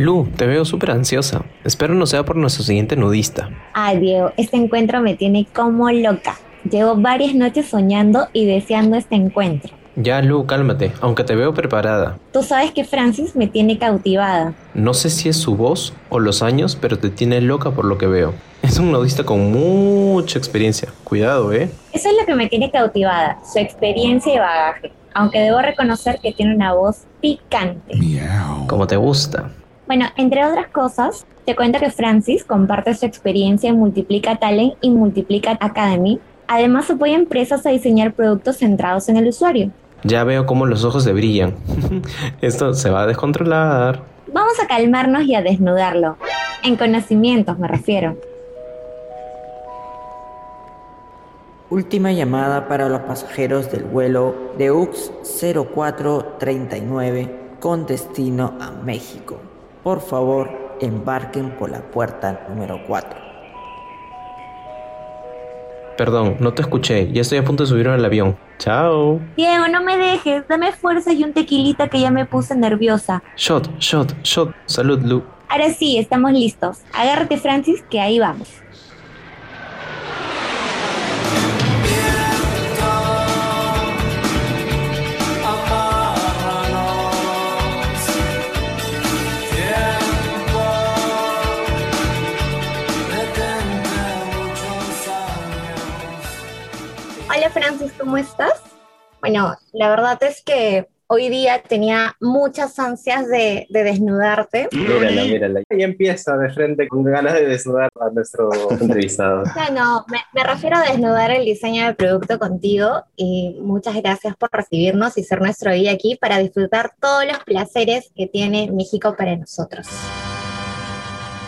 Lu, te veo súper ansiosa. Espero no sea por nuestro siguiente nudista. Ay, Diego, este encuentro me tiene como loca. Llevo varias noches soñando y deseando este encuentro. Ya, Lu, cálmate, aunque te veo preparada. Tú sabes que Francis me tiene cautivada. No sé si es su voz o los años, pero te tiene loca por lo que veo. Es un nudista con mucha experiencia. Cuidado, ¿eh? Eso es lo que me tiene cautivada, su experiencia y bagaje. Aunque debo reconocer que tiene una voz picante. Como te gusta. Bueno, entre otras cosas, te cuento que Francis comparte su experiencia en Multiplica Talent y Multiplica Academy. Además, apoya empresas a diseñar productos centrados en el usuario. Ya veo cómo los ojos le brillan. Esto se va a descontrolar. Vamos a calmarnos y a desnudarlo. En conocimientos me refiero. Última llamada para los pasajeros del vuelo de UX 0439 con destino a México. Por favor, embarquen por la puerta número 4. Perdón, no te escuché. Ya estoy a punto de subirme al avión. Chao. Diego, no me dejes. Dame fuerza y un tequilita que ya me puse nerviosa. Shot, shot, shot. Salud, Lu. Ahora sí, estamos listos. Agárrate, Francis, que ahí vamos. ¿Cómo estás? Bueno, la verdad es que hoy día tenía muchas ansias de, de desnudarte. Mírala, mírala. Y empieza de frente con ganas de desnudar a nuestro entrevistado. No, no, me, me refiero a desnudar el diseño del producto contigo y muchas gracias por recibirnos y ser nuestro guía aquí para disfrutar todos los placeres que tiene México para nosotros.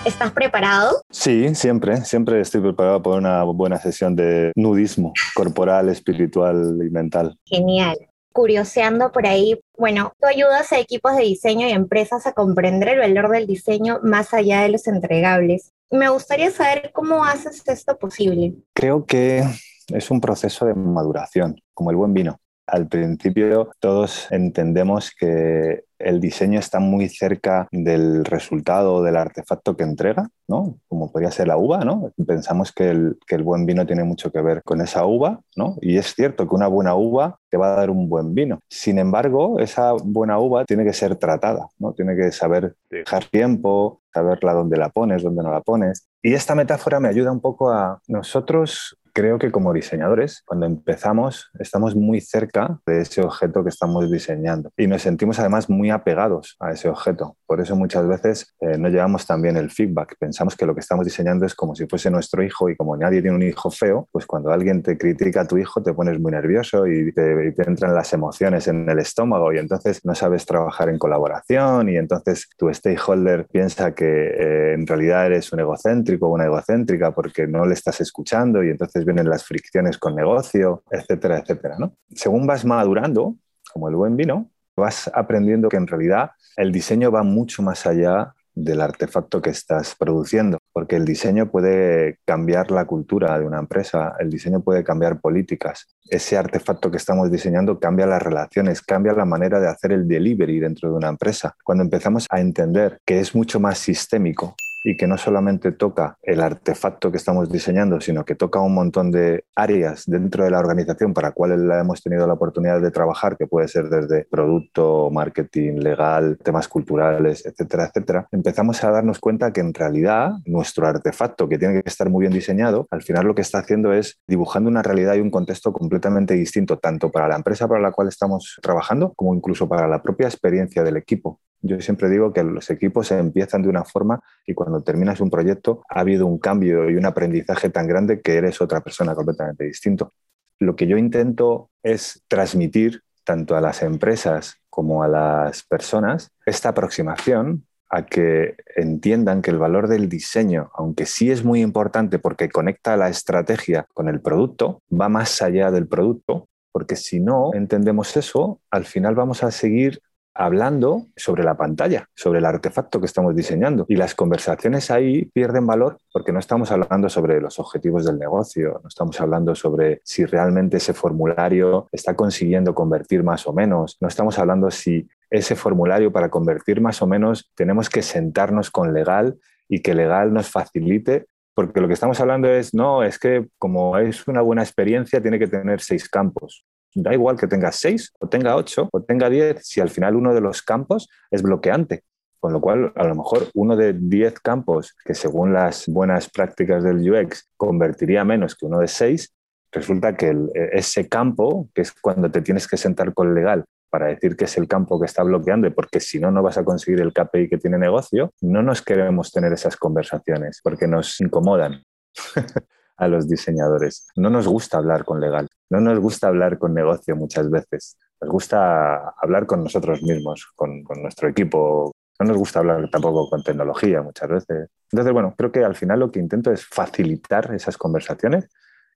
¿Estás preparado? Sí, siempre, siempre estoy preparado para una buena sesión de nudismo corporal, espiritual y mental. Genial. Curioseando por ahí, bueno, tú ayudas a equipos de diseño y empresas a comprender el valor del diseño más allá de los entregables. Me gustaría saber cómo haces esto posible. Creo que es un proceso de maduración, como el buen vino. Al principio todos entendemos que el diseño está muy cerca del resultado del artefacto que entrega, ¿no? Como podría ser la uva, ¿no? Pensamos que el, que el, buen vino tiene mucho que ver con esa uva, ¿no? Y es cierto que una buena uva te va a dar un buen vino. Sin embargo, esa buena uva tiene que ser tratada, ¿no? Tiene que saber dejar tiempo, saberla dónde la pones, dónde no la pones. Y esta metáfora me ayuda un poco a nosotros creo que como diseñadores, cuando empezamos, estamos muy cerca de ese objeto que estamos diseñando y nos sentimos además muy apegados a ese objeto. Por eso muchas veces eh, no llevamos también el feedback. Pensamos que lo que estamos diseñando es como si fuese nuestro hijo y como nadie tiene un hijo feo, pues cuando alguien te critica a tu hijo te pones muy nervioso y te, y te entran las emociones en el estómago y entonces no sabes trabajar en colaboración y entonces tu stakeholder piensa que eh, en realidad eres un egocéntrico o una egocéntrica porque no le estás escuchando y entonces vienen las fricciones con negocio, etcétera, etcétera. ¿no? Según vas madurando, como el buen vino, vas aprendiendo que en realidad el diseño va mucho más allá del artefacto que estás produciendo, porque el diseño puede cambiar la cultura de una empresa, el diseño puede cambiar políticas. Ese artefacto que estamos diseñando cambia las relaciones, cambia la manera de hacer el delivery dentro de una empresa. Cuando empezamos a entender que es mucho más sistémico, y que no solamente toca el artefacto que estamos diseñando, sino que toca un montón de áreas dentro de la organización para cuales la hemos tenido la oportunidad de trabajar, que puede ser desde producto, marketing, legal, temas culturales, etcétera, etcétera, empezamos a darnos cuenta que en realidad nuestro artefacto, que tiene que estar muy bien diseñado, al final lo que está haciendo es dibujando una realidad y un contexto completamente distinto, tanto para la empresa para la cual estamos trabajando, como incluso para la propia experiencia del equipo. Yo siempre digo que los equipos empiezan de una forma y cuando terminas un proyecto ha habido un cambio y un aprendizaje tan grande que eres otra persona completamente distinto. Lo que yo intento es transmitir tanto a las empresas como a las personas esta aproximación a que entiendan que el valor del diseño, aunque sí es muy importante porque conecta la estrategia con el producto, va más allá del producto, porque si no entendemos eso, al final vamos a seguir hablando sobre la pantalla, sobre el artefacto que estamos diseñando. Y las conversaciones ahí pierden valor porque no estamos hablando sobre los objetivos del negocio, no estamos hablando sobre si realmente ese formulario está consiguiendo convertir más o menos, no estamos hablando si ese formulario para convertir más o menos, tenemos que sentarnos con legal y que legal nos facilite porque lo que estamos hablando es, no, es que como es una buena experiencia, tiene que tener seis campos. Da igual que tenga seis, o tenga ocho, o tenga diez, si al final uno de los campos es bloqueante. Con lo cual, a lo mejor uno de diez campos, que según las buenas prácticas del UX convertiría menos que uno de seis, resulta que ese campo, que es cuando te tienes que sentar con legal para decir que es el campo que está bloqueando, porque si no, no vas a conseguir el KPI que tiene negocio, no nos queremos tener esas conversaciones porque nos incomodan a los diseñadores. No nos gusta hablar con legal, no nos gusta hablar con negocio muchas veces. Nos gusta hablar con nosotros mismos, con, con nuestro equipo. No nos gusta hablar tampoco con tecnología muchas veces. Entonces, bueno, creo que al final lo que intento es facilitar esas conversaciones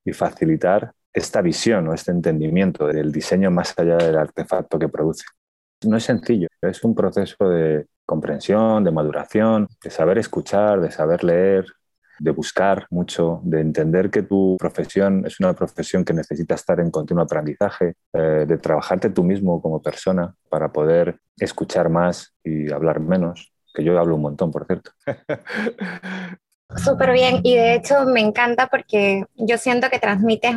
y facilitar esta visión o este entendimiento del diseño más allá del artefacto que produce. No es sencillo, es un proceso de comprensión, de maduración, de saber escuchar, de saber leer, de buscar mucho, de entender que tu profesión es una profesión que necesita estar en continuo aprendizaje, eh, de trabajarte tú mismo como persona para poder escuchar más y hablar menos, que yo hablo un montón, por cierto. Súper bien y de hecho me encanta porque yo siento que transmites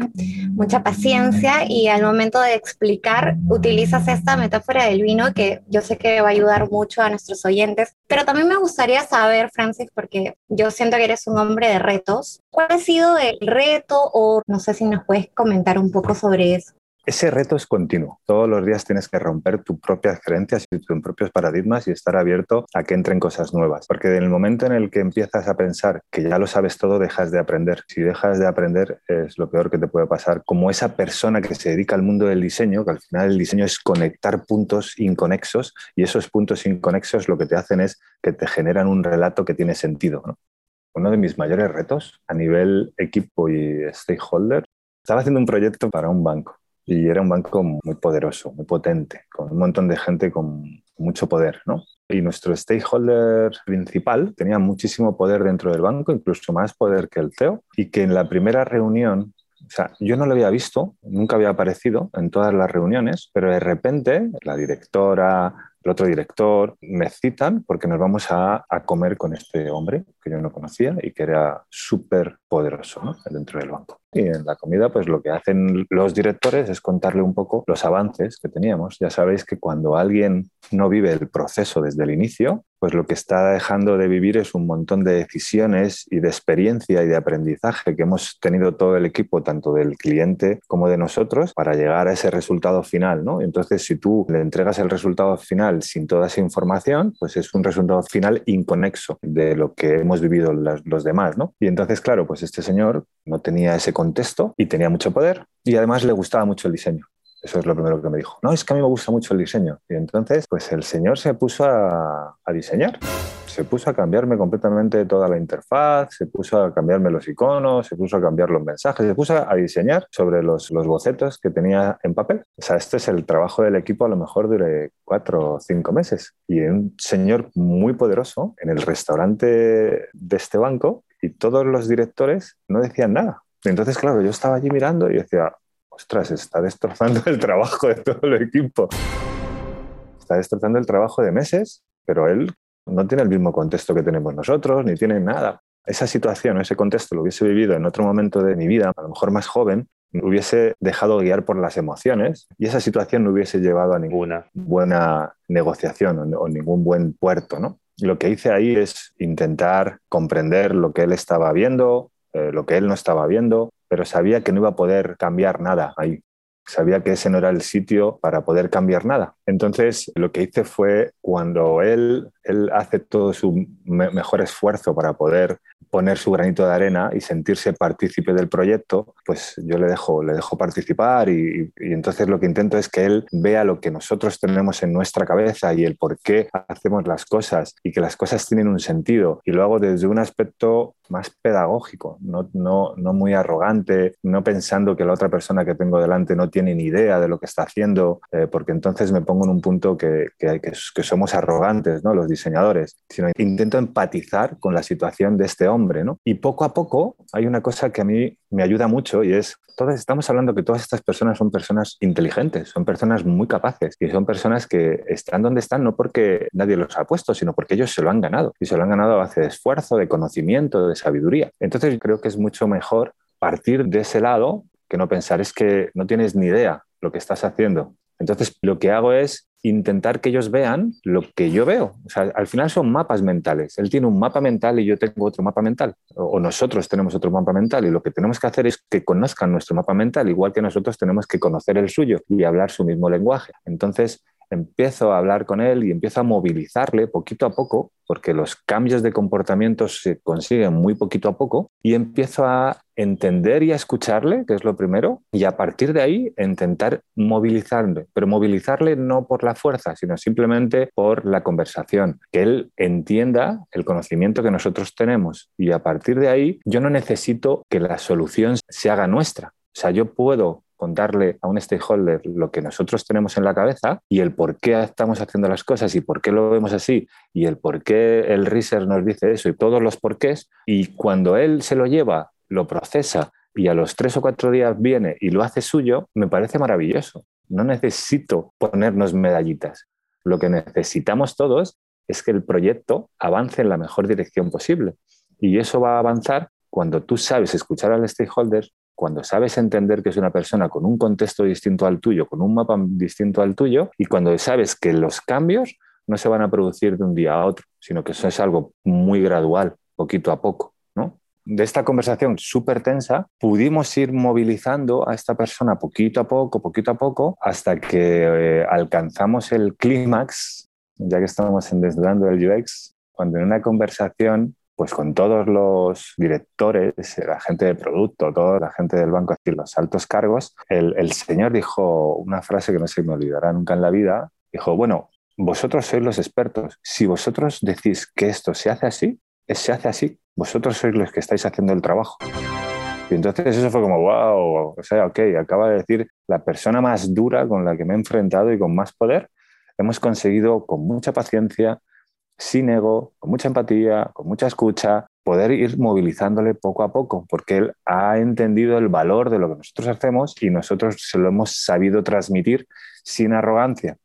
mucha paciencia y al momento de explicar utilizas esta metáfora del vino que yo sé que va a ayudar mucho a nuestros oyentes. Pero también me gustaría saber, Francis, porque yo siento que eres un hombre de retos, ¿cuál ha sido el reto o no sé si nos puedes comentar un poco sobre eso? Ese reto es continuo. Todos los días tienes que romper tus propias creencias y tus propios paradigmas y estar abierto a que entren cosas nuevas. Porque en el momento en el que empiezas a pensar que ya lo sabes todo, dejas de aprender. Si dejas de aprender es lo peor que te puede pasar. Como esa persona que se dedica al mundo del diseño, que al final el diseño es conectar puntos inconexos y esos puntos inconexos lo que te hacen es que te generan un relato que tiene sentido. Uno de mis mayores retos a nivel equipo y stakeholder, estaba haciendo un proyecto para un banco y era un banco muy poderoso, muy potente, con un montón de gente con mucho poder, ¿no? Y nuestro stakeholder principal tenía muchísimo poder dentro del banco, incluso más poder que el CEO, y que en la primera reunión, o sea, yo no lo había visto, nunca había aparecido en todas las reuniones, pero de repente la directora, el otro director me citan porque nos vamos a, a comer con este hombre yo no conocía y que era súper poderoso ¿no? dentro del banco. Y en la comida, pues lo que hacen los directores es contarle un poco los avances que teníamos. Ya sabéis que cuando alguien no vive el proceso desde el inicio, pues lo que está dejando de vivir es un montón de decisiones y de experiencia y de aprendizaje que hemos tenido todo el equipo, tanto del cliente como de nosotros, para llegar a ese resultado final. ¿no? Entonces, si tú le entregas el resultado final sin toda esa información, pues es un resultado final inconexo de lo que hemos vivido los, demás. ¿no? Y entonces, claro, pues este señor no tenía ese contexto y tenía mucho poder y además le gustaba mucho el diseño. Eso es lo primero que me dijo. No, es que a mí me gusta mucho el diseño. Y entonces, pues el señor se puso a, diseñar. Se puso a cambiarme completamente toda la interfaz, se puso a cambiarme los iconos, se puso a cambiar los mensajes, se puso a diseñar sobre los, bocetos que tenía en papel. O sea, este es el trabajo del equipo, a lo mejor dure cuatro o cinco meses. Y un señor muy poderoso en el restaurante de este banco y todos los directores no decían nada. Entonces, claro, yo estaba allí mirando y decía, ostras, está destrozando el trabajo de todo el equipo. Está destrozando el trabajo de meses, pero él no tiene el mismo contexto que tenemos nosotros, ni tiene nada. Esa situación, ese contexto lo hubiese vivido en otro momento de mi vida, a lo mejor más joven, hubiese dejado guiar por las emociones y esa situación no hubiese llevado a ninguna buena negociación o, ningún buen puerto, ¿no? Lo que hice ahí es intentar comprender lo que él estaba viendo, eh, lo que él no estaba viendo, pero sabía que no iba a poder cambiar nada ahí. Sabía que ese no era el sitio para poder cambiar nada. Entonces, lo que hice fue cuando él, él hace todo su me mejor esfuerzo para poder poner su granito de arena y sentirse partícipe del proyecto, pues yo le dejo, le dejo participar y, y, entonces lo que intento es que él vea lo que nosotros tenemos en nuestra cabeza y el por qué hacemos las cosas y que las cosas tienen un sentido. Y lo hago desde un aspecto más pedagógico, no, no, no muy arrogante, no pensando que la otra persona que tengo delante no tiene ni idea de lo que está haciendo, eh, porque entonces me pongo en un punto que, que, que, que somos arrogantes, ¿no? los diseñadores, sino intento empatizar con la situación de este hombre Y poco a poco hay una cosa que a mí me ayuda mucho y es, todas, estamos hablando que todas estas personas son personas inteligentes, son personas muy capaces y son personas que están donde están no porque nadie los ha puesto, sino porque ellos se lo han ganado y se lo han ganado a base de esfuerzo, de conocimiento, de sabiduría. Entonces creo que es mucho mejor partir de ese lado que no pensar es que no tienes ni idea lo que estás haciendo. Entonces, lo que hago es intentar que ellos vean lo que yo veo. O sea, al final son mapas mentales. Él tiene un mapa mental y yo tengo otro mapa mental. O nosotros tenemos otro mapa mental. Y lo que tenemos que hacer es que conozcan nuestro mapa mental, igual que nosotros tenemos que conocer el suyo y hablar su mismo lenguaje. Entonces, empiezo a hablar con él y empiezo a movilizarle poquito a poco, porque los cambios de comportamiento se consiguen muy poquito a poco, y empiezo a entender y a escucharle, que es lo primero, y a partir de ahí intentar movilizarle, pero movilizarle no por la fuerza, sino simplemente por la conversación, que él entienda el conocimiento que nosotros tenemos, y a partir de ahí yo no necesito que la solución se haga nuestra. O sea, yo puedo contarle a un stakeholder lo que nosotros tenemos en la cabeza y el por qué estamos haciendo las cosas y por qué lo vemos así y el por qué el research nos dice eso y todos los porqués. Y cuando él se lo lleva, lo procesa y a los tres o cuatro días viene y lo hace suyo, me parece maravilloso. No necesito ponernos medallitas. Lo que necesitamos todos es que el proyecto avance en la mejor dirección posible. Y eso va a avanzar cuando tú sabes escuchar al stakeholder, cuando sabes entender que es una persona con un contexto distinto al tuyo, con un mapa distinto al tuyo, y cuando sabes que los cambios no se van a producir de un día a otro, sino que eso es algo muy gradual, poquito a poco. ¿no? De esta conversación súper tensa, pudimos ir movilizando a esta persona poquito a poco, poquito a poco, hasta que eh, alcanzamos el clímax, ya que estamos en desnudando el UX, cuando en una conversación pues con todos los directores, la gente de producto, toda la gente del banco, así los altos cargos, el, señor dijo una frase que no se me olvidará nunca en la vida, dijo, bueno, vosotros sois los expertos, si vosotros decís que esto se hace así, se hace así, vosotros sois los que estáis haciendo el trabajo. Y entonces eso fue como, wow, o sea, ok, acaba de decir la persona más dura con la que me he enfrentado y con más poder, hemos conseguido con mucha paciencia, sin ego, con mucha empatía, con mucha escucha, poder ir movilizándole poco a poco, porque él ha entendido el valor de lo que nosotros hacemos y nosotros se lo hemos sabido transmitir sin arrogancia.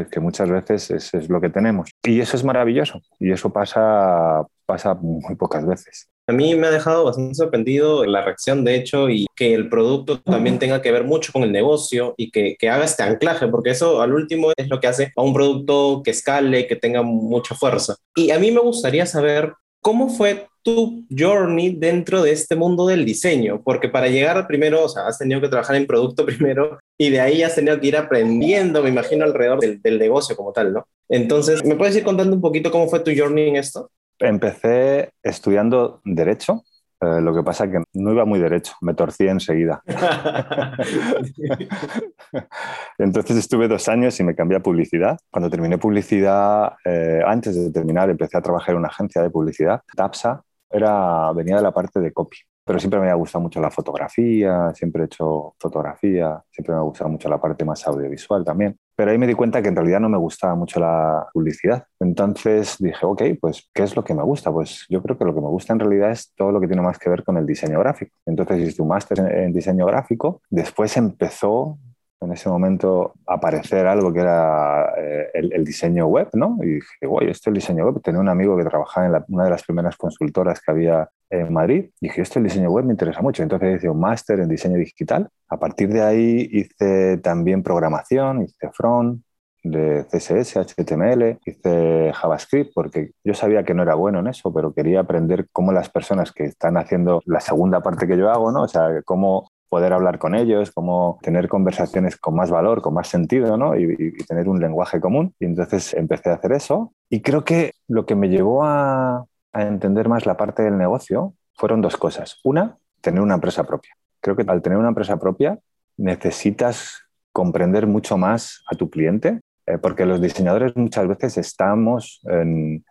Es que muchas veces eso es lo que tenemos. Y eso es maravilloso. Y eso pasa, pasa muy pocas veces. A mí me ha dejado bastante sorprendido la reacción, de hecho, y que el producto también tenga que ver mucho con el negocio y que, que, haga este anclaje, porque eso al último es lo que hace a un producto que escale, que tenga mucha fuerza. Y a mí me gustaría saber cómo fue tu journey dentro de este mundo del diseño, porque para llegar primero, o sea, has tenido que trabajar en producto primero y de ahí has tenido que ir aprendiendo, me imagino, alrededor del, del negocio como tal, ¿no? Entonces, ¿me puedes ir contando un poquito cómo fue tu journey en esto? Empecé estudiando Derecho, eh, lo que pasa es que no iba muy derecho, me torcí enseguida. Entonces estuve dos años y me cambié a publicidad. Cuando terminé publicidad, eh, antes de terminar, empecé a trabajar en una agencia de publicidad, TAPSA, era, venía de la parte de copy pero siempre me ha gustado mucho la fotografía, siempre he hecho fotografía, siempre me ha gustado mucho la parte más audiovisual también. Pero ahí me di cuenta que en realidad no me gustaba mucho la publicidad. Entonces dije, ok, pues, ¿qué es lo que me gusta? Pues yo creo que lo que me gusta en realidad es todo lo que tiene más que ver con el diseño gráfico. Entonces hice un máster en diseño gráfico. Después empezó en ese momento aparecer algo que era eh, el, diseño web, ¿no? Y dije, guay, esto es el diseño web. Tenía un amigo que trabajaba en una de las primeras consultoras que había en Madrid. Y dije, esto el diseño web me interesa mucho. Entonces hice un máster en diseño digital. A partir de ahí hice también programación, hice front, de CSS, HTML, hice JavaScript porque yo sabía que no era bueno en eso, pero quería aprender cómo las personas que están haciendo la segunda parte que yo hago, ¿no? O sea, cómo poder hablar con ellos, cómo tener conversaciones con más valor, con más sentido, ¿no? Y, tener un lenguaje común. Y entonces empecé a hacer eso. Y creo que lo que me llevó a, a entender más la parte del negocio fueron dos cosas. Una, tener una empresa propia. Creo que al tener una empresa propia necesitas comprender mucho más a tu cliente eh, porque los diseñadores muchas veces estamos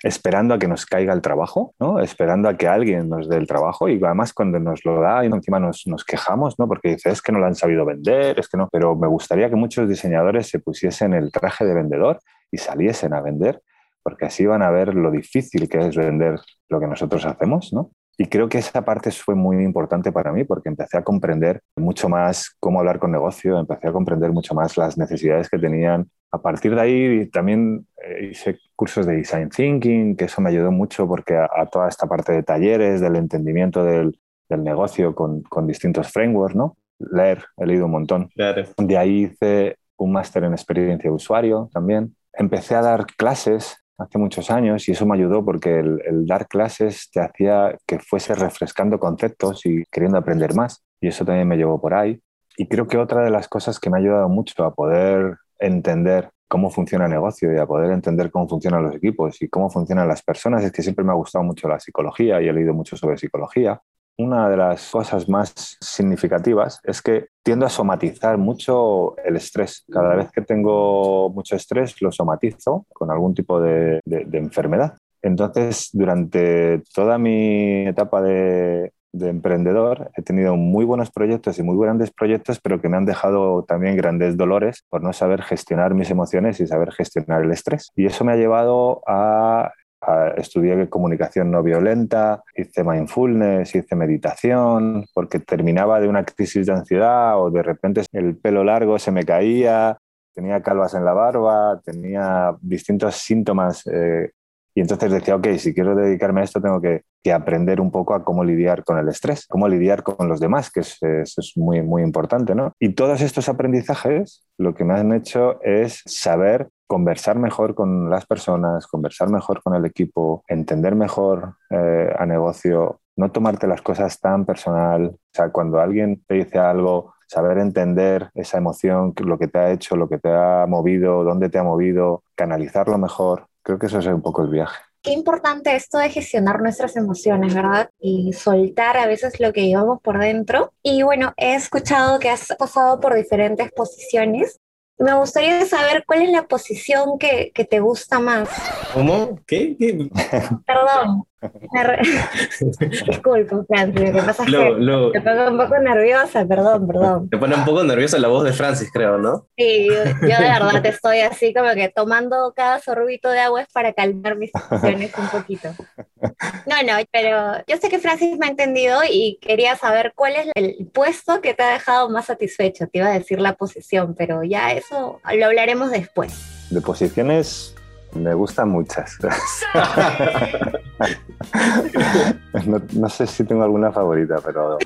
esperando a que nos caiga el trabajo, ¿no? esperando a que alguien nos dé el trabajo y además cuando nos lo da y encima nos, nos quejamos, ¿no? porque dice, es que no lo han sabido vender, es que no, pero me gustaría que muchos diseñadores se pusiesen el traje de vendedor y saliesen a vender, porque así van a ver lo difícil que es vender lo que nosotros hacemos, ¿no? Y creo que esa parte fue muy importante para mí porque empecé a comprender mucho más cómo hablar con negocio, empecé a comprender mucho más las necesidades que tenían. A partir de ahí también eh, hice cursos de design thinking, que eso me ayudó mucho porque a, toda esta parte de talleres, del entendimiento del, del negocio con, con, distintos frameworks, ¿no? Leer, he leído un montón. De ahí hice un máster en experiencia de usuario también. Empecé a dar clases hace muchos años y eso me ayudó porque el, dar clases te hacía que fuese refrescando conceptos y queriendo aprender más y eso también me llevó por ahí. Y creo que otra de las cosas que me ha ayudado mucho a poder entender cómo funciona el negocio y a poder entender cómo funcionan los equipos y cómo funcionan las personas es que siempre me ha gustado mucho la psicología y he leído mucho sobre psicología una de las cosas más significativas es que tiendo a somatizar mucho el estrés. Cada vez que tengo mucho estrés lo somatizo con algún tipo de, enfermedad. Entonces, durante toda mi etapa de, de, emprendedor he tenido muy buenos proyectos y muy grandes proyectos, pero que me han dejado también grandes dolores por no saber gestionar mis emociones y saber gestionar el estrés. Y eso me ha llevado a estudié comunicación no violenta, hice mindfulness, hice meditación, porque terminaba de una crisis de ansiedad o de repente el pelo largo se me caía, tenía calvas en la barba, tenía distintos síntomas. Eh, y entonces decía, ok, si quiero dedicarme a esto, tengo que, aprender un poco a cómo lidiar con el estrés, cómo lidiar con los demás, que es, es, muy, muy importante, ¿no? Y todos estos aprendizajes lo que me han hecho es saber conversar mejor con las personas, conversar mejor con el equipo, entender mejor eh, a negocio, no tomarte las cosas tan personal. O sea, cuando alguien te dice algo, saber entender esa emoción, lo que te ha hecho, lo que te ha movido, dónde te ha movido, canalizarlo mejor. Creo que eso es un poco el viaje. Qué importante esto de gestionar nuestras emociones, ¿verdad? Y soltar a veces lo que llevamos por dentro. Y bueno, he escuchado que has pasado por diferentes posiciones me gustaría saber cuál es la posición que, que te gusta más. ¿Cómo? ¿Qué? Perdón. Disculpa, Francis, lo que pasa es que me pongo un poco nerviosa, perdón, perdón. Te pone un poco nerviosa la voz de Francis, creo, ¿no? Sí, yo, de verdad estoy así como que tomando cada sorbito de agua es para calmar mis emociones un poquito. No, no, pero yo sé que Francis me ha entendido y quería saber cuál es el puesto que te ha dejado más satisfecho. Te iba a decir la posición, pero ya eso lo hablaremos después. De posiciones me gustan muchas. no, sé si tengo alguna favorita, pero...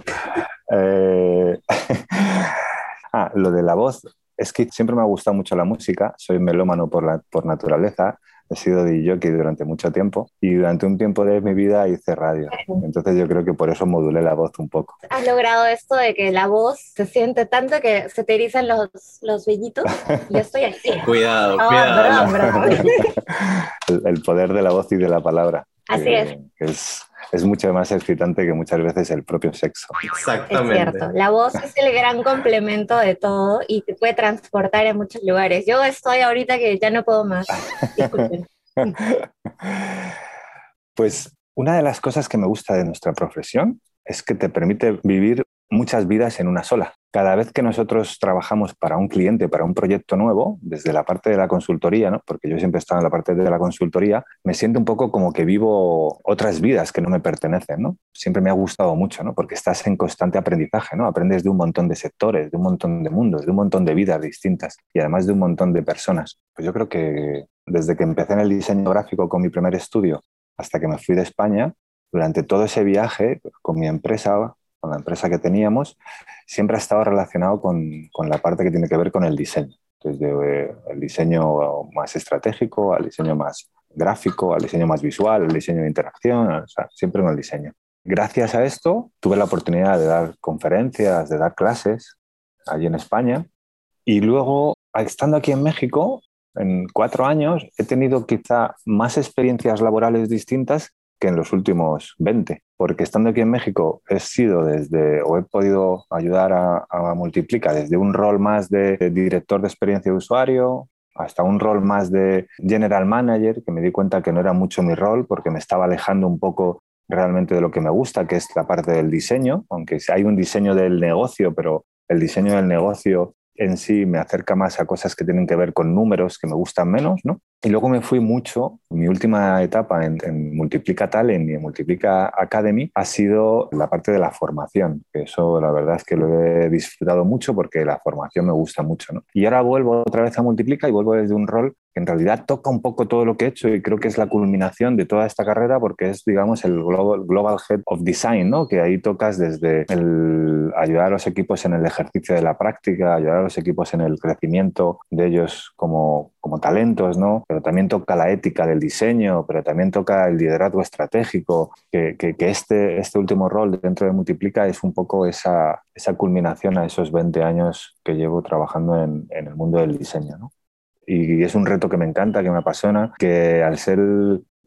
Eh, ah, lo de la voz. Es que siempre me ha gustado mucho la música. Soy melómano por, la, por naturaleza he sido DJ durante mucho tiempo y durante un tiempo de mi vida hice radio. Entonces yo creo que por eso modulé la voz un poco. ¿Has logrado esto de que la voz se siente tanto que se te erizan los, los vellitos? Yo estoy así. cuidado, cuidado. el, poder de la voz y de la palabra. Así es. es es mucho más excitante que muchas veces el propio sexo. Exactamente. Es cierto, la voz es el gran complemento de todo y te puede transportar en muchos lugares. Yo estoy ahorita que ya no puedo más. Disculpen. pues una de las cosas que me gusta de nuestra profesión es que te permite vivir muchas vidas en una sola. Cada vez que nosotros trabajamos para un cliente, para un proyecto nuevo, desde la parte de la consultoría, ¿no? porque yo siempre he estado en la parte de la consultoría, me siento un poco como que vivo otras vidas que no me pertenecen. ¿no? Siempre me ha gustado mucho, ¿no? porque estás en constante aprendizaje, ¿no? aprendes de un montón de sectores, de un montón de mundos, de un montón de vidas distintas y además de un montón de personas. Pues yo creo que desde que empecé en el diseño gráfico con mi primer estudio hasta que me fui de España, durante todo ese viaje con mi empresa, con la empresa que teníamos, siempre ha estado relacionado con, con la parte que tiene que ver con el diseño. Desde eh, el diseño más estratégico al diseño más gráfico, al diseño más visual, al diseño de interacción, o sea, siempre con el diseño. Gracias a esto tuve la oportunidad de dar conferencias, de dar clases allí en España y luego, estando aquí en México, en cuatro años, he tenido quizá más experiencias laborales distintas en los últimos 20, porque estando aquí en México he sido desde, o he podido ayudar a, a Multiplica desde un rol más de director de experiencia de usuario hasta un rol más de general manager, que me di cuenta que no era mucho mi rol porque me estaba alejando un poco realmente de lo que me gusta, que es la parte del diseño, aunque hay un diseño del negocio, pero el diseño del negocio en sí me acerca más a cosas que tienen que ver con números que me gustan menos, ¿no? Y luego me fui mucho, mi última etapa en, Multiplica Talent y en Multiplica Academy ha sido la parte de la formación, que eso la verdad es que lo he disfrutado mucho porque la formación me gusta mucho. ¿no? Y ahora vuelvo otra vez a Multiplica y vuelvo desde un rol que en realidad toca un poco todo lo que he hecho y creo que es la culminación de toda esta carrera porque es, digamos, el Global, Global Head of Design, ¿no? que ahí tocas desde el ayudar a los equipos en el ejercicio de la práctica, ayudar a los equipos en el crecimiento de ellos como, como talentos, ¿no? Pero también toca la ética del diseño, pero también toca el liderazgo estratégico, que, que, este, este último rol dentro de Multiplica es un poco esa, esa culminación a esos 20 años que llevo trabajando en, en el mundo del diseño. ¿no? y es un reto que me encanta, que me apasiona, que al ser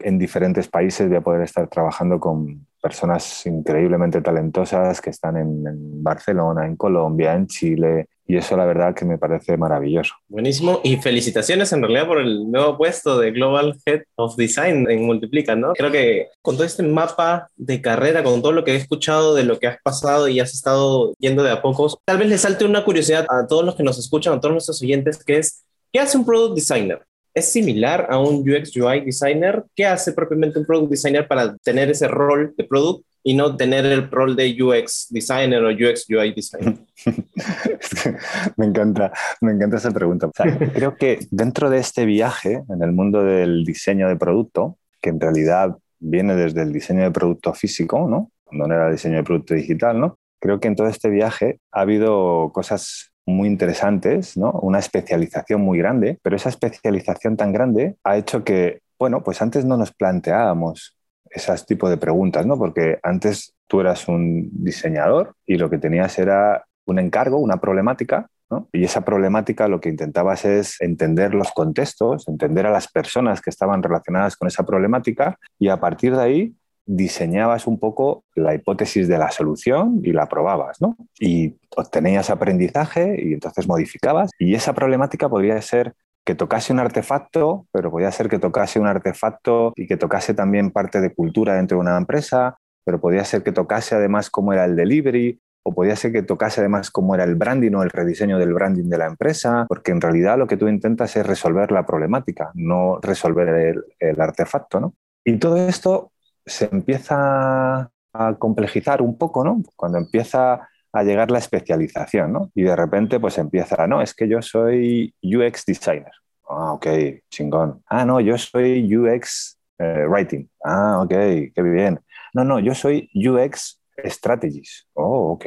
en diferentes países voy a poder estar trabajando con personas increíblemente talentosas que están en, Barcelona, en Colombia, en Chile, y eso la verdad que me parece maravilloso. Buenísimo y felicitaciones en realidad por el nuevo puesto de Global Head of Design en Multiplica, ¿no? Creo que con todo este mapa de carrera, con todo lo que he escuchado de lo que has pasado y has estado yendo de a pocos, tal vez le salte una curiosidad a todos los que nos escuchan, a todos nuestros oyentes, que es ¿Qué hace un product designer? ¿Es similar a un UX UI designer? ¿Qué hace propiamente un product designer para tener ese rol de product y no tener el rol de UX designer o UX UI designer? me encanta, me encanta esa pregunta. creo que dentro de este viaje en el mundo del diseño de producto, que en realidad viene desde el diseño de producto físico, ¿no? No era diseño de producto digital, ¿no? Creo que en todo este viaje ha habido cosas muy interesantes, ¿no? una especialización muy grande, pero esa especialización tan grande ha hecho que, bueno, pues antes no nos planteábamos esos tipos de preguntas, ¿no? porque antes tú eras un diseñador y lo que tenías era un encargo, una problemática, ¿no? Y esa problemática lo que intentabas es entender los contextos, entender a las personas que estaban relacionadas con esa problemática y a partir de ahí diseñabas un poco la hipótesis de la solución y la probabas, ¿no? Y obtenías aprendizaje y entonces modificabas. Y esa problemática podría ser que tocase un artefacto, pero podría ser que tocase un artefacto y que tocase también parte de cultura dentro de una empresa, pero podría ser que tocase además cómo era el delivery, o podría ser que tocase además cómo era el branding o el rediseño del branding de la empresa, porque en realidad lo que tú intentas es resolver la problemática, no resolver el, el artefacto, ¿no? Y todo esto se empieza a complejizar un poco, ¿no? Cuando empieza a llegar la especialización, ¿no? Y de repente pues empieza, no, es que yo soy UX designer. Ah, ok, chingón. Ah, no, yo soy UX eh, writing. Ah, ok, qué bien. No, no, yo soy UX strategies. Oh, ok.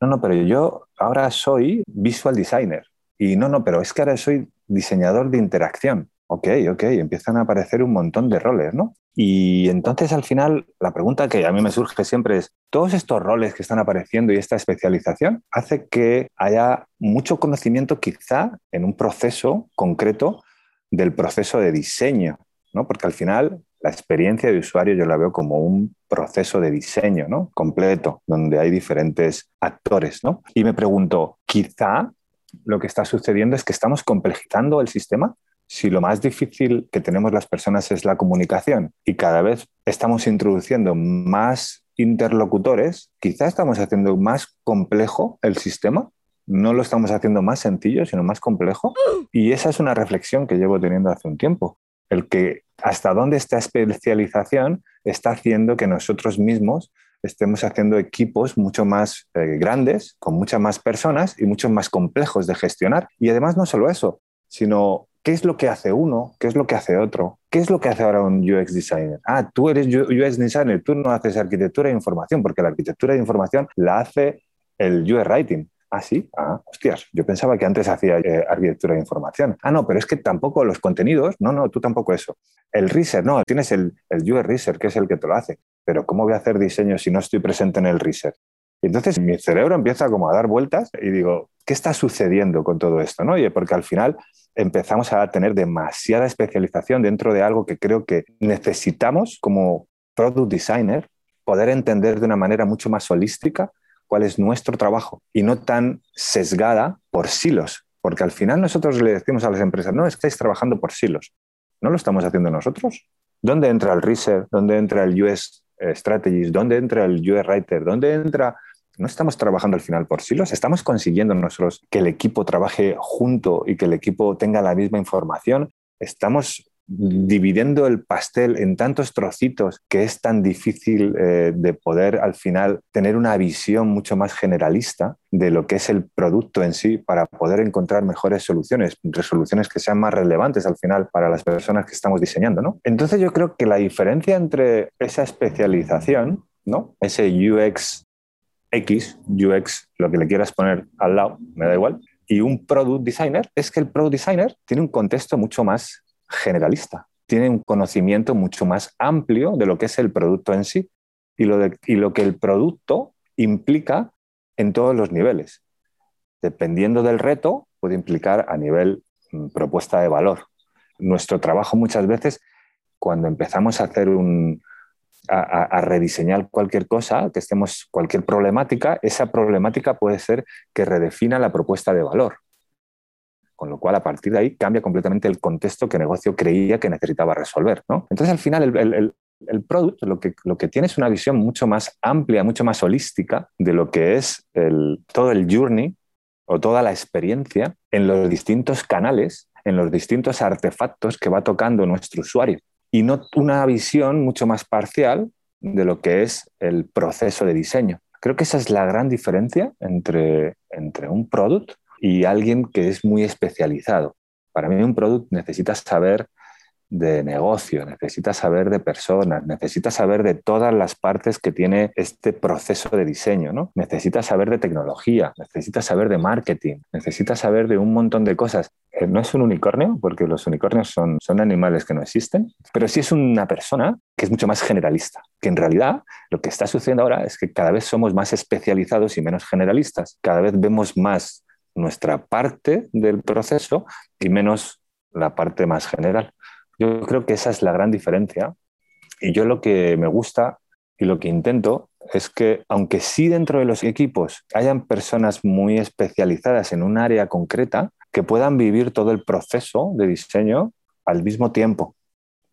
No, no, pero yo ahora soy visual designer. Y no, no, pero es que ahora soy diseñador de interacción. Ok, ok, empiezan a aparecer un montón de roles, ¿no? Y entonces al final la pregunta que a mí me surge siempre es, ¿todos estos roles que están apareciendo y esta especialización hace que haya mucho conocimiento quizá en un proceso concreto del proceso de diseño? ¿no? Porque al final la experiencia de usuario yo la veo como un proceso de diseño ¿no? completo, donde hay diferentes actores. ¿no? Y me pregunto, quizá lo que está sucediendo es que estamos complejizando el sistema si lo más difícil que tenemos las personas es la comunicación y cada vez estamos introduciendo más interlocutores, quizá estamos haciendo más complejo el sistema, no lo estamos haciendo más sencillo, sino más complejo. Y esa es una reflexión que llevo teniendo hace un tiempo, el que hasta dónde esta especialización está haciendo que nosotros mismos estemos haciendo equipos mucho más eh, grandes, con muchas más personas y mucho más complejos de gestionar. Y además no solo eso, sino ¿Qué es lo que hace uno? ¿Qué es lo que hace otro? ¿Qué es lo que hace ahora un UX designer? Ah, tú eres UX designer, tú no haces arquitectura de información, porque la arquitectura de información la hace el UX writing. Ah, sí, ah, hostias, yo pensaba que antes hacía eh, arquitectura de información. Ah, no, pero es que tampoco los contenidos, no, no, tú tampoco eso. El research, no, tienes el, el UX research, que es el que te lo hace. Pero ¿cómo voy a hacer diseño si no estoy presente en el research? Y entonces mi cerebro empieza como a dar vueltas y digo, ¿qué está sucediendo con todo esto? ¿no? Oye, porque al final empezamos a tener demasiada especialización dentro de algo que creo que necesitamos como product designer poder entender de una manera mucho más holística cuál es nuestro trabajo y no tan sesgada por silos, porque al final nosotros le decimos a las empresas, no, estáis trabajando por silos, no lo estamos haciendo nosotros. ¿Dónde entra el research? ¿Dónde entra el US Strategies? ¿Dónde entra el US Writer? ¿Dónde entra no estamos trabajando al final por silos, estamos consiguiendo nosotros que el equipo trabaje junto y que el equipo tenga la misma información, estamos dividiendo el pastel en tantos trocitos que es tan difícil eh, de poder al final tener una visión mucho más generalista de lo que es el producto en sí para poder encontrar mejores soluciones, resoluciones que sean más relevantes al final para las personas que estamos diseñando. ¿no? Entonces yo creo que la diferencia entre esa especialización, ¿no? ese UX X, UX, lo que le quieras poner al lado, me da igual, y un product designer es que el product designer tiene un contexto mucho más generalista, tiene un conocimiento mucho más amplio de lo que es el producto en sí y lo, y lo que el producto implica en todos los niveles. Dependiendo del reto, puede implicar a nivel mm, propuesta de valor. Nuestro trabajo muchas veces, cuando empezamos a hacer un, a, rediseñar cualquier cosa, que estemos cualquier problemática, esa problemática puede ser que redefina la propuesta de valor. Con lo cual, a partir de ahí, cambia completamente el contexto que el negocio creía que necesitaba resolver. Entonces, al final, el, el, product lo que, lo que tiene es una visión mucho más amplia, mucho más holística de lo que es todo el journey o toda la experiencia en los distintos canales, en los distintos artefactos que va tocando nuestro usuario y no una visión mucho más parcial de lo que es el proceso de diseño. Creo que esa es la gran diferencia entre, entre un product y alguien que es muy especializado. Para mí un product necesita saber de negocio, necesita saber de personas, necesita saber de todas las partes que tiene este proceso de diseño, ¿no? Necesita saber de tecnología, necesita saber de marketing, necesita saber de un montón de cosas. Eh, no es un unicornio, porque los unicornios son, son animales que no existen, pero sí es una persona que es mucho más generalista, que en realidad lo que está sucediendo ahora es que cada vez somos más especializados y menos generalistas, cada vez vemos más nuestra parte del proceso y menos la parte más general. Yo creo que esa es la gran diferencia. Y yo lo que me gusta y lo que intento es que, aunque sí dentro de los equipos hayan personas muy especializadas en un área concreta, que puedan vivir todo el proceso de diseño al mismo tiempo.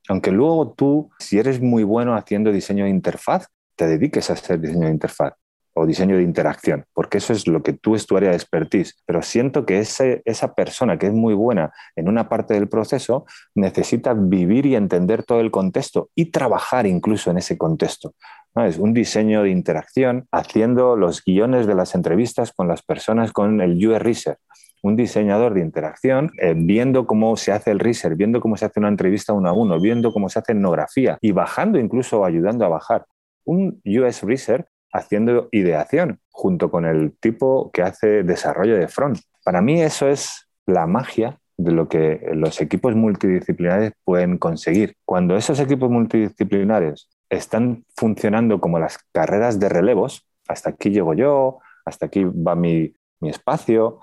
Aunque luego tú, si eres muy bueno haciendo diseño de interfaz, te dediques a hacer diseño de interfaz o diseño de interacción, porque eso es lo que tú es tu área de expertise. Pero siento que esa persona que es muy buena en una parte del proceso necesita vivir y entender todo el contexto y trabajar incluso en ese contexto. Es un diseño de interacción haciendo los guiones de las entrevistas con las personas con el UR Research un diseñador de interacción, eh, viendo cómo se hace el research, viendo cómo se hace una entrevista uno a uno, viendo cómo se hace etnografía y bajando incluso ayudando a bajar. Un US Research haciendo ideación junto con el tipo que hace desarrollo de front. Para mí eso es la magia de lo que los equipos multidisciplinares pueden conseguir. Cuando esos equipos multidisciplinares están funcionando como las carreras de relevos, hasta aquí llego yo, hasta aquí va mi, mi espacio,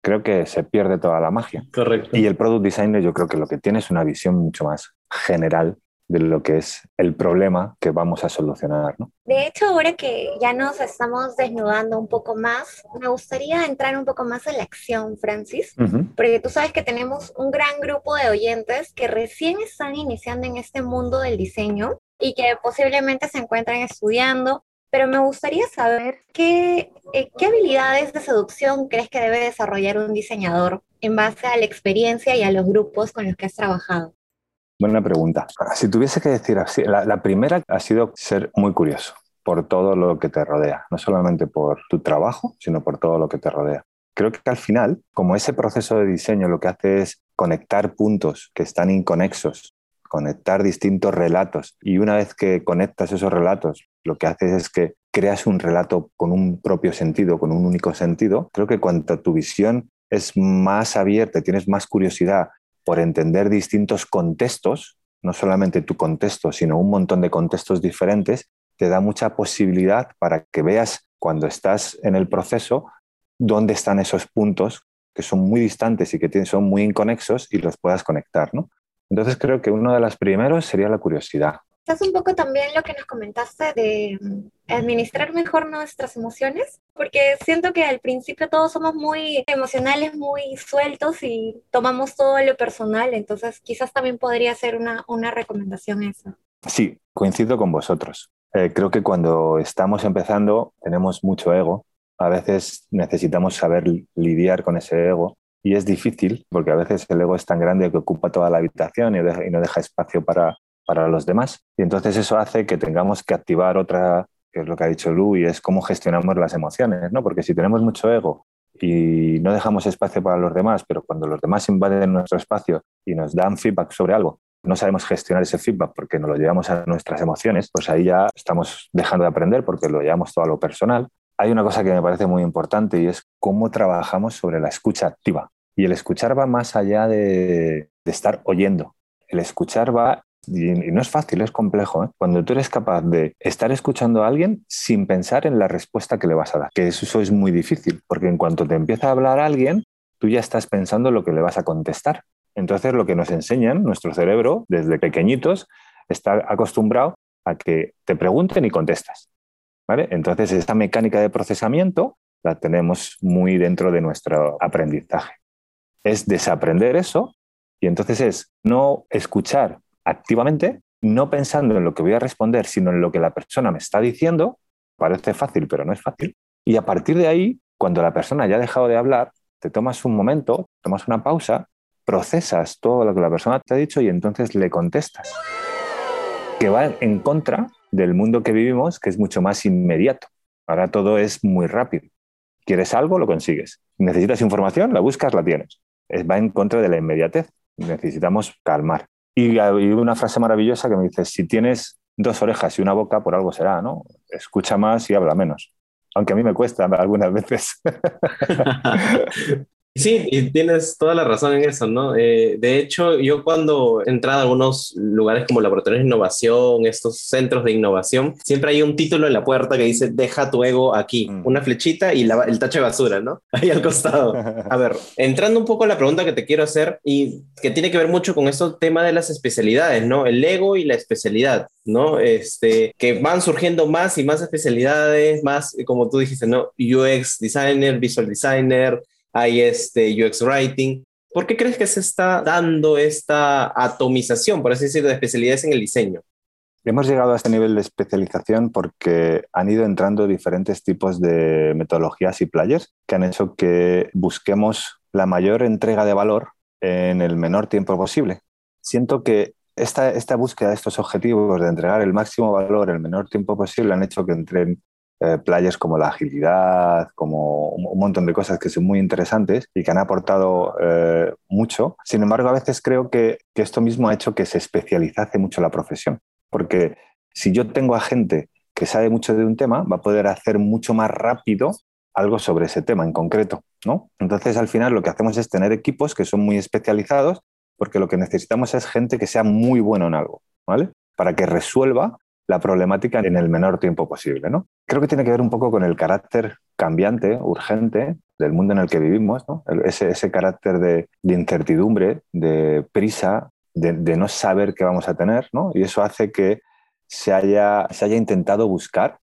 creo que se pierde toda la magia. Correcto. Y el product designer yo creo que lo que tiene es una visión mucho más general de lo que es el problema que vamos a solucionar. ¿no? De hecho, ahora que ya nos estamos desnudando un poco más, me gustaría entrar un poco más en la acción, Francis, porque tú sabes que tenemos un gran grupo de oyentes que recién están iniciando en este mundo del diseño y que posiblemente se encuentran estudiando, pero me gustaría saber qué, eh, qué habilidades de seducción crees que debe desarrollar un diseñador en base a la experiencia y a los grupos con los que has trabajado. Buena pregunta. Si tuviese que decir así, la, primera ha sido ser muy curioso por todo lo que te rodea, no solamente por tu trabajo, sino por todo lo que te rodea. Creo que al final, como ese proceso de diseño lo que hace es conectar puntos que están inconexos, conectar distintos relatos, y una vez que conectas esos relatos, lo que haces es que creas un relato con un propio sentido, con un único sentido, creo que cuanto tu visión es más abierta, tienes más curiosidad por entender distintos contextos, no solamente tu contexto, sino un montón de contextos diferentes, te da mucha posibilidad para que veas cuando estás en el proceso dónde están esos puntos que son muy distantes y que son muy inconexos y los puedas conectar. ¿no? Entonces creo que uno de los primeros sería la curiosidad. Es un poco también lo que nos comentaste de mm, administrar mejor nuestras emociones, porque siento que al principio todos somos muy emocionales, muy sueltos y tomamos todo lo personal, entonces quizás también podría ser una, una recomendación eso. Sí, coincido con vosotros. Eh, creo que cuando estamos empezando tenemos mucho ego, a veces necesitamos saber lidiar con ese ego y es difícil porque a veces el ego es tan grande que ocupa toda la habitación y, no deja espacio para, para los demás. Y entonces eso hace que tengamos que activar otra, que es lo que ha dicho Lu, y es cómo gestionamos las emociones, ¿no? Porque si tenemos mucho ego y no dejamos espacio para los demás, pero cuando los demás invaden nuestro espacio y nos dan feedback sobre algo, no sabemos gestionar ese feedback porque nos lo llevamos a nuestras emociones, pues ahí ya estamos dejando de aprender porque lo llevamos todo a lo personal. Hay una cosa que me parece muy importante y es cómo trabajamos sobre la escucha activa. Y el escuchar va más allá de, estar oyendo. El escuchar va y, no es fácil, es complejo. ¿eh? Cuando tú eres capaz de estar escuchando a alguien sin pensar en la respuesta que le vas a dar, que eso es muy difícil, porque en cuanto te empieza a hablar alguien, tú ya estás pensando lo que le vas a contestar. Entonces, lo que nos enseñan, nuestro cerebro, desde pequeñitos, está acostumbrado a que te pregunten y contestas. ¿vale? Entonces, esta mecánica de procesamiento la tenemos muy dentro de nuestro aprendizaje. Es desaprender eso y entonces es no escuchar activamente, no pensando en lo que voy a responder, sino en lo que la persona me está diciendo. Parece fácil, pero no es fácil. Y a partir de ahí, cuando la persona ya ha dejado de hablar, te tomas un momento, tomas una pausa procesas todo lo que la persona te ha dicho y entonces le contestas. Que va en contra del mundo que vivimos, que es mucho más inmediato. Ahora todo es muy rápido. Quieres algo, lo consigues. Necesitas información, la buscas, la tienes. Va en contra de la inmediatez. Necesitamos calmar. Y una frase maravillosa que me dice, si tienes dos orejas y una boca, por algo será, ¿no? Escucha más y habla menos. Aunque a mí me cuesta algunas veces. Sí, y tienes toda la razón en eso, ¿no? Eh, de hecho, yo cuando he entrado a algunos lugares como laboratorios de innovación, estos centros de innovación, siempre hay un título en la puerta que dice, deja tu ego aquí, mm. una flechita y el tache de basura, ¿no? Ahí al costado. A ver, entrando un poco a la pregunta que te quiero hacer y que tiene que ver mucho con este tema de las especialidades, ¿no? El ego y la especialidad, ¿no? Este, que van surgiendo más y más especialidades, más, como tú dijiste, ¿no? UX designer, visual designer, hay este UX Writing. ¿Por qué crees que se está dando esta atomización, por así decirlo, de especialidades en el diseño? Hemos llegado a este nivel de especialización porque han ido entrando diferentes tipos de metodologías y players que han hecho que busquemos la mayor entrega de valor en el menor tiempo posible. Siento que esta, esta búsqueda de estos objetivos de entregar el máximo valor en el menor tiempo posible han hecho que entren eh, playas como la agilidad, como un montón de cosas que son muy interesantes y que han aportado eh, mucho. Sin embargo, a veces creo que, esto mismo ha hecho que se especializase mucho la profesión, porque si yo tengo a gente que sabe mucho de un tema, va a poder hacer mucho más rápido algo sobre ese tema en concreto, ¿no? Entonces, al final lo que hacemos es tener equipos que son muy especializados porque lo que necesitamos es gente que sea muy bueno en algo, ¿vale? Para que resuelva la problemática en el menor tiempo posible. ¿no? Creo que tiene que ver un poco con el carácter cambiante, urgente del mundo en el que vivimos, ese, carácter de, incertidumbre, de prisa, de, no saber qué vamos a tener, y eso hace que se haya, se haya intentado buscar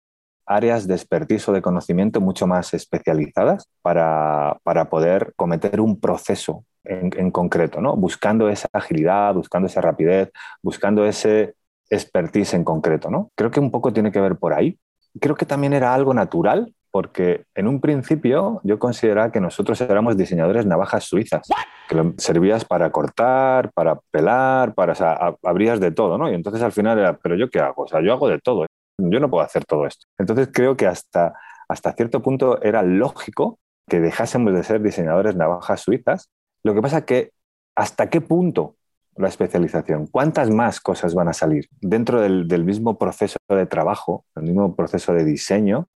áreas de expertise o de conocimiento mucho más especializadas para, poder cometer un proceso en, en, concreto, ¿no? buscando esa agilidad, buscando esa rapidez, buscando ese expertise en concreto, ¿no? Creo que un poco tiene que ver por ahí. Creo que también era algo natural, porque en un principio yo consideraba que nosotros éramos diseñadores navajas suizas, que servías para cortar, para pelar, para, o sea, abrías de todo, ¿no? Y entonces al final era, pero yo qué hago? O sea, yo hago de todo, yo no puedo hacer todo esto. Entonces creo que hasta, hasta cierto punto era lógico que dejásemos de ser diseñadores navajas suizas. Lo que pasa que hasta qué punto la especialización? ¿Cuántas más cosas van a salir? Dentro del, mismo proceso de trabajo, del mismo proceso de diseño,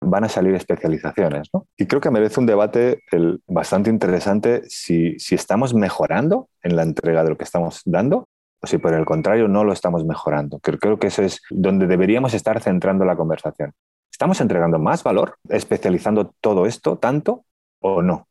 van a salir especializaciones. Y creo que merece un debate bastante interesante si, estamos mejorando en la entrega de lo que estamos dando o si por el contrario no lo estamos mejorando. Creo que eso es donde deberíamos estar centrando la conversación. ¿Estamos entregando más valor especializando todo esto tanto o no?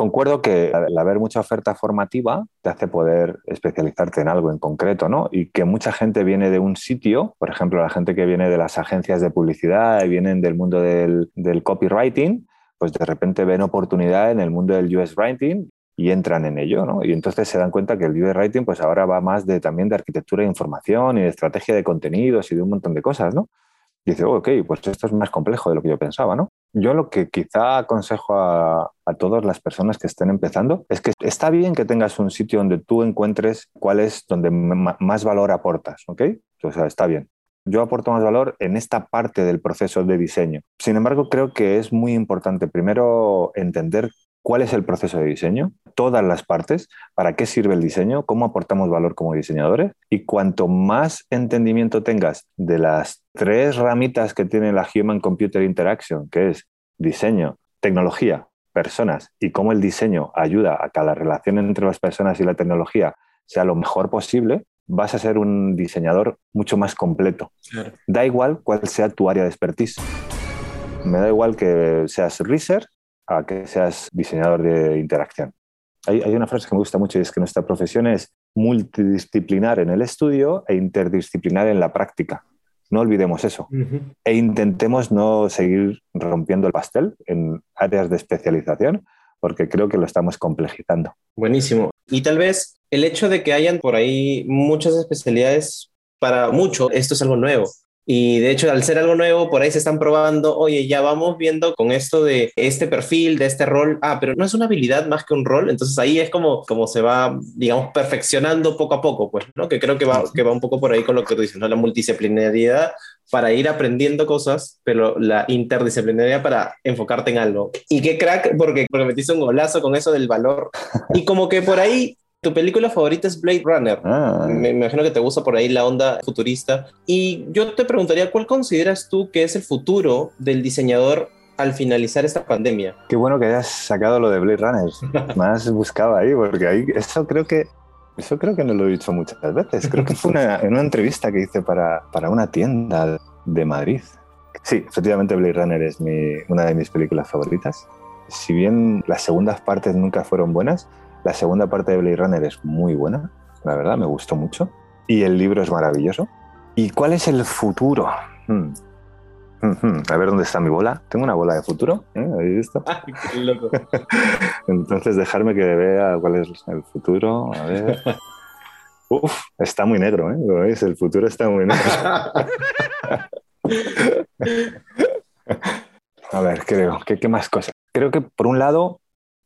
Concuerdo que al haber mucha oferta formativa te hace poder especializarte en algo en concreto, ¿no? Y que mucha gente viene de un sitio, por ejemplo, la gente que viene de las agencias de publicidad y vienen del mundo del, copywriting, pues de repente ven oportunidad en el mundo del US Writing y entran en ello, ¿no? Y entonces se dan cuenta que el US Writing pues ahora va más de, también de arquitectura de información y de estrategia de contenidos y de un montón de cosas, ¿no? Y dice, oh, ok, pues esto es más complejo de lo que yo pensaba, ¿no? Yo lo que quizá aconsejo a, todas las personas que estén empezando es que está bien que tengas un sitio donde tú encuentres cuál es donde más valor aportas, ¿ok? O sea, está bien. Yo aporto más valor en esta parte del proceso de diseño. Sin embargo, creo que es muy importante primero entender cuál es el proceso de diseño, todas las partes, para qué sirve el diseño, cómo aportamos valor como diseñadores y cuanto más entendimiento tengas de las tres ramitas que tiene la Human Computer Interaction, que es diseño, tecnología, personas y cómo el diseño ayuda a que la relación entre las personas y la tecnología sea lo mejor posible, vas a ser un diseñador mucho más completo. Da igual cuál sea tu área de expertise. Me da igual que seas research a que seas diseñador de interacción. Hay, una frase que me gusta mucho y es que nuestra profesión es multidisciplinar en el estudio e interdisciplinar en la práctica. No olvidemos eso. E intentemos no seguir rompiendo el pastel en áreas de especialización, porque creo que lo estamos complejizando. Buenísimo. Y tal vez el hecho de que hayan por ahí muchas especialidades, para mucho, esto es algo nuevo. Y de hecho, al ser algo nuevo, por ahí se están probando, oye, ya vamos viendo con esto de este perfil, de este rol, ah, pero no es una habilidad más que un rol, entonces ahí es como, como se va, digamos, perfeccionando poco a poco, pues, ¿no? Que creo que va, que va un poco por ahí con lo que tú dices, ¿no? La multidisciplinariedad para ir aprendiendo cosas, pero la interdisciplinaridad para enfocarte en algo. Y qué crack, porque, porque metiste un golazo con eso del valor. Y como que por ahí tu película favorita es Blade Runner. Ah. Me, imagino que te gusta por ahí la onda futurista. Y yo te preguntaría, ¿cuál consideras tú que es el futuro del diseñador al finalizar esta pandemia? Qué bueno que hayas sacado lo de Blade Runner. Más buscaba ahí, porque ahí eso creo que eso creo que no lo he dicho muchas veces. Creo que fue una, en una entrevista que hice para, para una tienda de Madrid. Sí, efectivamente Blade Runner es mi, una de mis películas favoritas. Si bien las segundas partes nunca fueron buenas, la segunda parte de Blade Runner es muy buena, la verdad, me gustó mucho. Y el libro es maravilloso. ¿Y cuál es el futuro? Hmm. Hmm, hmm. A ver dónde está mi bola. Tengo una bola de futuro. ¿eh? ¿Habéis visto? qué loco. Entonces, dejarme que vea cuál es el futuro. A ver. Uf, está muy negro, ¿eh? ¿Lo veis? El futuro está muy negro. A ver, creo. ¿Qué, ¿Qué más cosas? Creo que, por un lado,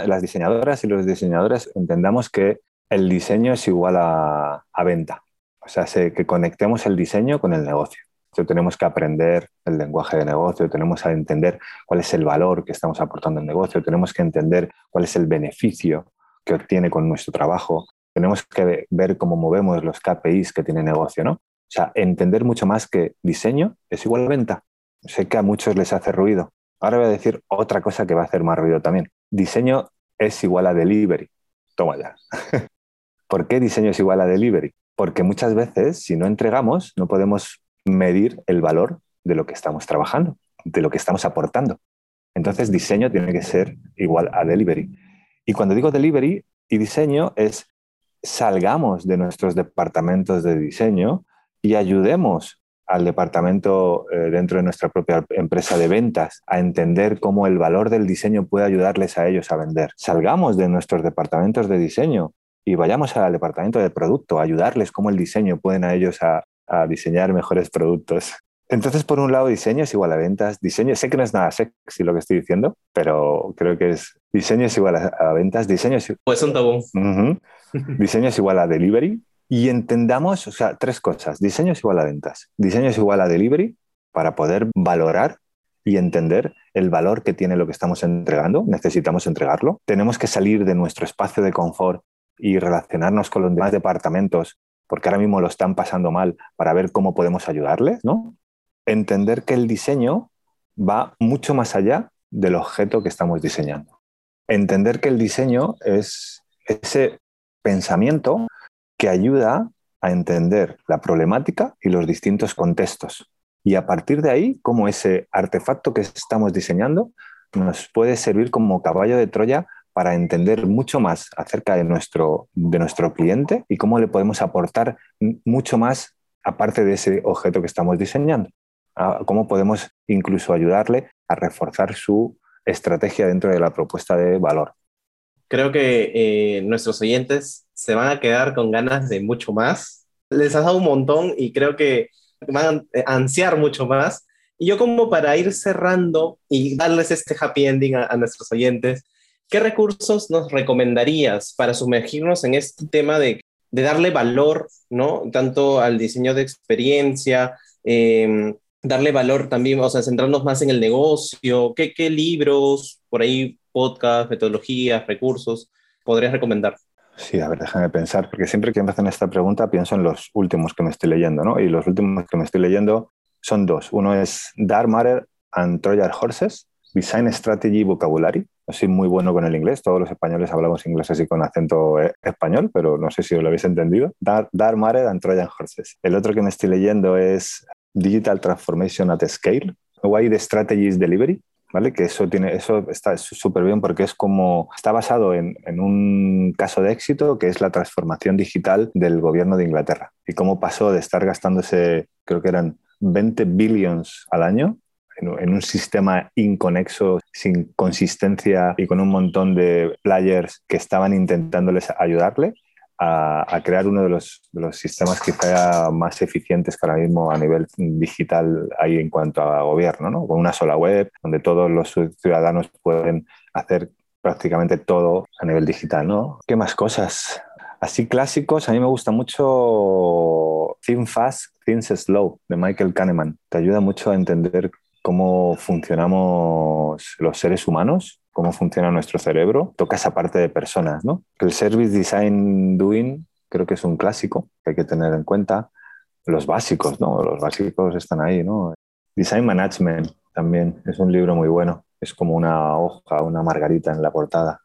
las diseñadoras y los diseñadores entendamos que el diseño es igual a, venta. O sea, que conectemos el diseño con el negocio. tenemos que aprender el lenguaje de negocio, tenemos que entender cuál es el valor que estamos aportando al negocio, tenemos que entender cuál es el beneficio que obtiene con nuestro trabajo, tenemos que ver cómo movemos los KPIs que tiene el negocio, ¿no? O sea, entender mucho más que diseño es igual a venta. Sé que a muchos les hace ruido. Ahora voy a decir otra cosa que va a hacer más ruido también diseño es igual a delivery. Toma ya. ¿Por qué diseño es igual a delivery? Porque muchas veces, si no entregamos, no podemos medir el valor de lo que estamos trabajando, de lo que estamos aportando. Entonces, diseño tiene que ser igual a delivery. Y cuando digo delivery y diseño es salgamos de nuestros departamentos de diseño y ayudemos al departamento eh, dentro de nuestra propia empresa de ventas a entender cómo el valor del diseño puede ayudarles a ellos a vender. Salgamos de nuestros departamentos de diseño y vayamos al departamento de producto, a ayudarles cómo el diseño pueden a ellos a, diseñar mejores productos. Entonces, por un lado, diseño es igual a ventas. Diseño, sé que no es nada sexy lo que estoy diciendo, pero creo que es diseño es igual a, ventas. Diseño es, pues un tabú. diseño es igual a delivery y entendamos, o sea, tres cosas. Diseño es igual a ventas. Diseño es igual a delivery para poder valorar y entender el valor que tiene lo que estamos entregando. Necesitamos entregarlo. Tenemos que salir de nuestro espacio de confort y relacionarnos con los demás departamentos porque ahora mismo lo están pasando mal para ver cómo podemos ayudarles, ¿no? Entender que el diseño va mucho más allá del objeto que estamos diseñando. Entender que el diseño es ese pensamiento que ayuda a entender la problemática y los distintos contextos. Y a partir de ahí, como ese artefacto que estamos diseñando nos puede servir como caballo de Troya para entender mucho más acerca de nuestro, de nuestro cliente y cómo le podemos aportar mucho más aparte de ese objeto que estamos diseñando. Cómo podemos incluso ayudarle a reforzar su estrategia dentro de la propuesta de valor. Creo que eh, nuestros oyentes se van a quedar con ganas de mucho más. Les has dado un montón y creo que van a ansiar mucho más. Y yo como para ir cerrando y darles este happy ending a, nuestros oyentes, ¿qué recursos nos recomendarías para sumergirnos en este tema de, darle valor, ¿no? Tanto al diseño de experiencia, em, darle valor también, o sea, centrarnos más en el negocio, ¿qué, qué libros, por ahí, podcast, metodologías, recursos, podrías recomendar? Sí, a ver, déjame pensar, porque siempre que me esta pregunta pienso en los últimos que me estoy leyendo, ¿no? Y los últimos que me estoy leyendo son dos. Uno es Dark Matter and Trojan Horses, Design Strategy Vocabulary. Soy muy bueno con el inglés, todos los españoles hablamos inglés así con acento eh, español, pero no sé si lo habéis entendido. Dark, Dark Matter and Trojan Horses. El otro que me estoy leyendo es Digital Transformation at Scale, Why the Strategy Delivery, ¿vale? Que eso, tiene, eso está súper bien porque es como, está basado en, en, un caso de éxito que es la transformación digital del gobierno de Inglaterra y cómo pasó de estar gastándose, creo que eran 20 billions al año en, un sistema inconexo, sin consistencia y con un montón de players que estaban intentándoles ayudarle, a, crear uno de los, de los, sistemas quizá más eficientes que ahora mismo a nivel digital hay en cuanto a gobierno, ¿no? con una sola web donde todos los ciudadanos pueden hacer prácticamente todo a nivel digital. ¿no? ¿Qué más cosas? Así clásicos, a mí me gusta mucho Think Fast, Think Slow de Michael Kahneman. Te ayuda mucho a entender cómo funcionamos los seres humanos cómo funciona nuestro cerebro, toca esa parte de personas, ¿no? El Service Design Doing creo que es un clásico que hay que tener en cuenta. Los básicos, ¿no? Los básicos están ahí, ¿no? Design Management también es un libro muy bueno. Es como una hoja, una margarita en la portada.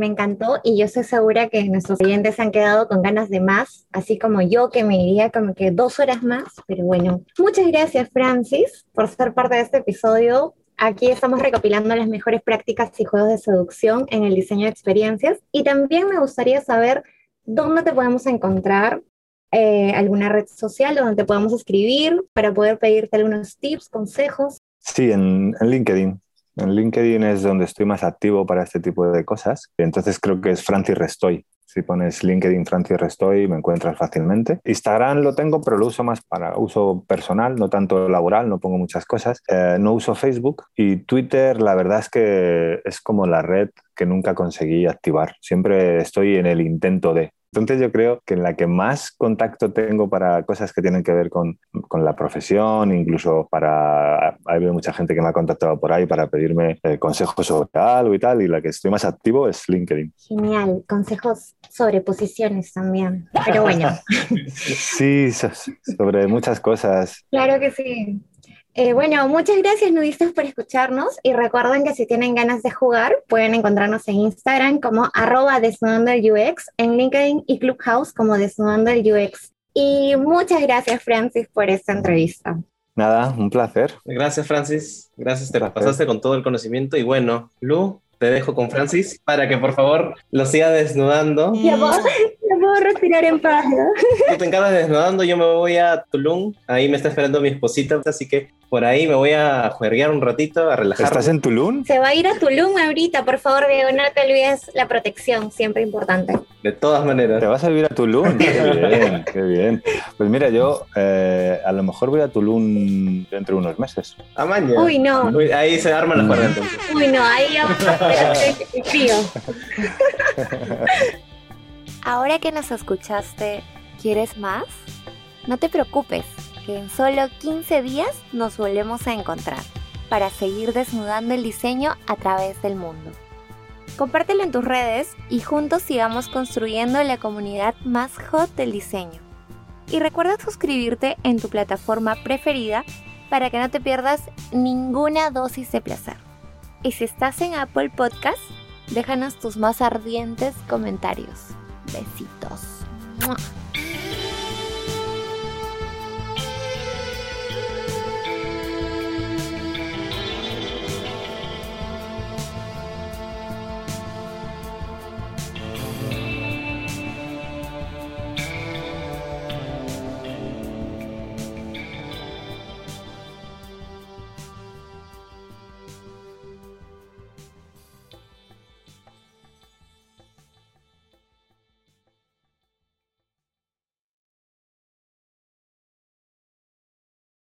Me encantó y yo estoy segura que nuestros clientes se han quedado con ganas de más, así como yo que me iría como que dos horas más, pero bueno. Muchas gracias Francis por ser parte de este episodio. Aquí estamos recopilando las mejores prácticas y juegos de seducción en el diseño de experiencias. Y también me gustaría saber dónde te podemos encontrar, eh, alguna red social donde te podamos escribir para poder pedirte algunos tips, consejos. Sí, en LinkedIn. En LinkedIn es donde estoy más activo para este tipo de cosas. Entonces creo que es Francis Restoy. Si pones LinkedIn Francis Restoy me encuentras fácilmente. Instagram lo tengo, pero lo uso más para uso personal, no tanto laboral, no pongo muchas cosas. Eh, no uso Facebook y Twitter, la verdad es que es como la red que nunca conseguí activar. Siempre estoy en el intento de. Entonces yo creo que en la que más contacto tengo para cosas que tienen que ver con, con la profesión, incluso para... Hay mucha gente que me ha contactado por ahí para pedirme eh, consejos sobre algo y tal, y la que estoy más activo es LinkedIn. Genial, consejos sobre posiciones también, pero bueno. sí, sobre muchas cosas. Claro que sí. Eh, bueno, muchas gracias nudistas por escucharnos y recuerden que si tienen ganas de jugar pueden encontrarnos en Instagram como arroba desnudando el UX, en LinkedIn y Clubhouse como desnudando el UX. Y muchas gracias Francis por esta entrevista. Nada, un placer. Gracias Francis, gracias, te pasaste con todo el conocimiento y bueno, Lu, te dejo con Francis para que por favor lo siga desnudando. Ya puedo, ya respirar en paz. Tú te encargas de desnudando, yo me voy a Tulum, ahí me está esperando mi esposita, así que por ahí me voy a juerguear un ratito, a relajar. ¿Estás en Tulum? Se va a ir a Tulum ahorita, por favor, Diego, no te olvides la protección, siempre importante. De todas maneras. ¿Te vas a vivir a Tulum? qué bien, qué bien. Pues mira, yo eh, a lo mejor voy a Tulum dentro de unos meses. ¿A mañana? Uy, no. ahí se arman las cosas entonces. Uy, no, ahí vamos a el frío. Ahora que nos escuchaste, ¿quieres más? No te preocupes que en solo 15 días nos volvemos a encontrar para seguir desnudando el diseño a través del mundo. Compártelo en tus redes y juntos sigamos construyendo la comunidad más hot del diseño. Y recuerda suscribirte en tu plataforma preferida para que no te pierdas ninguna dosis de placer. Y si estás en Apple Podcast, déjanos tus más ardientes comentarios. Besitos.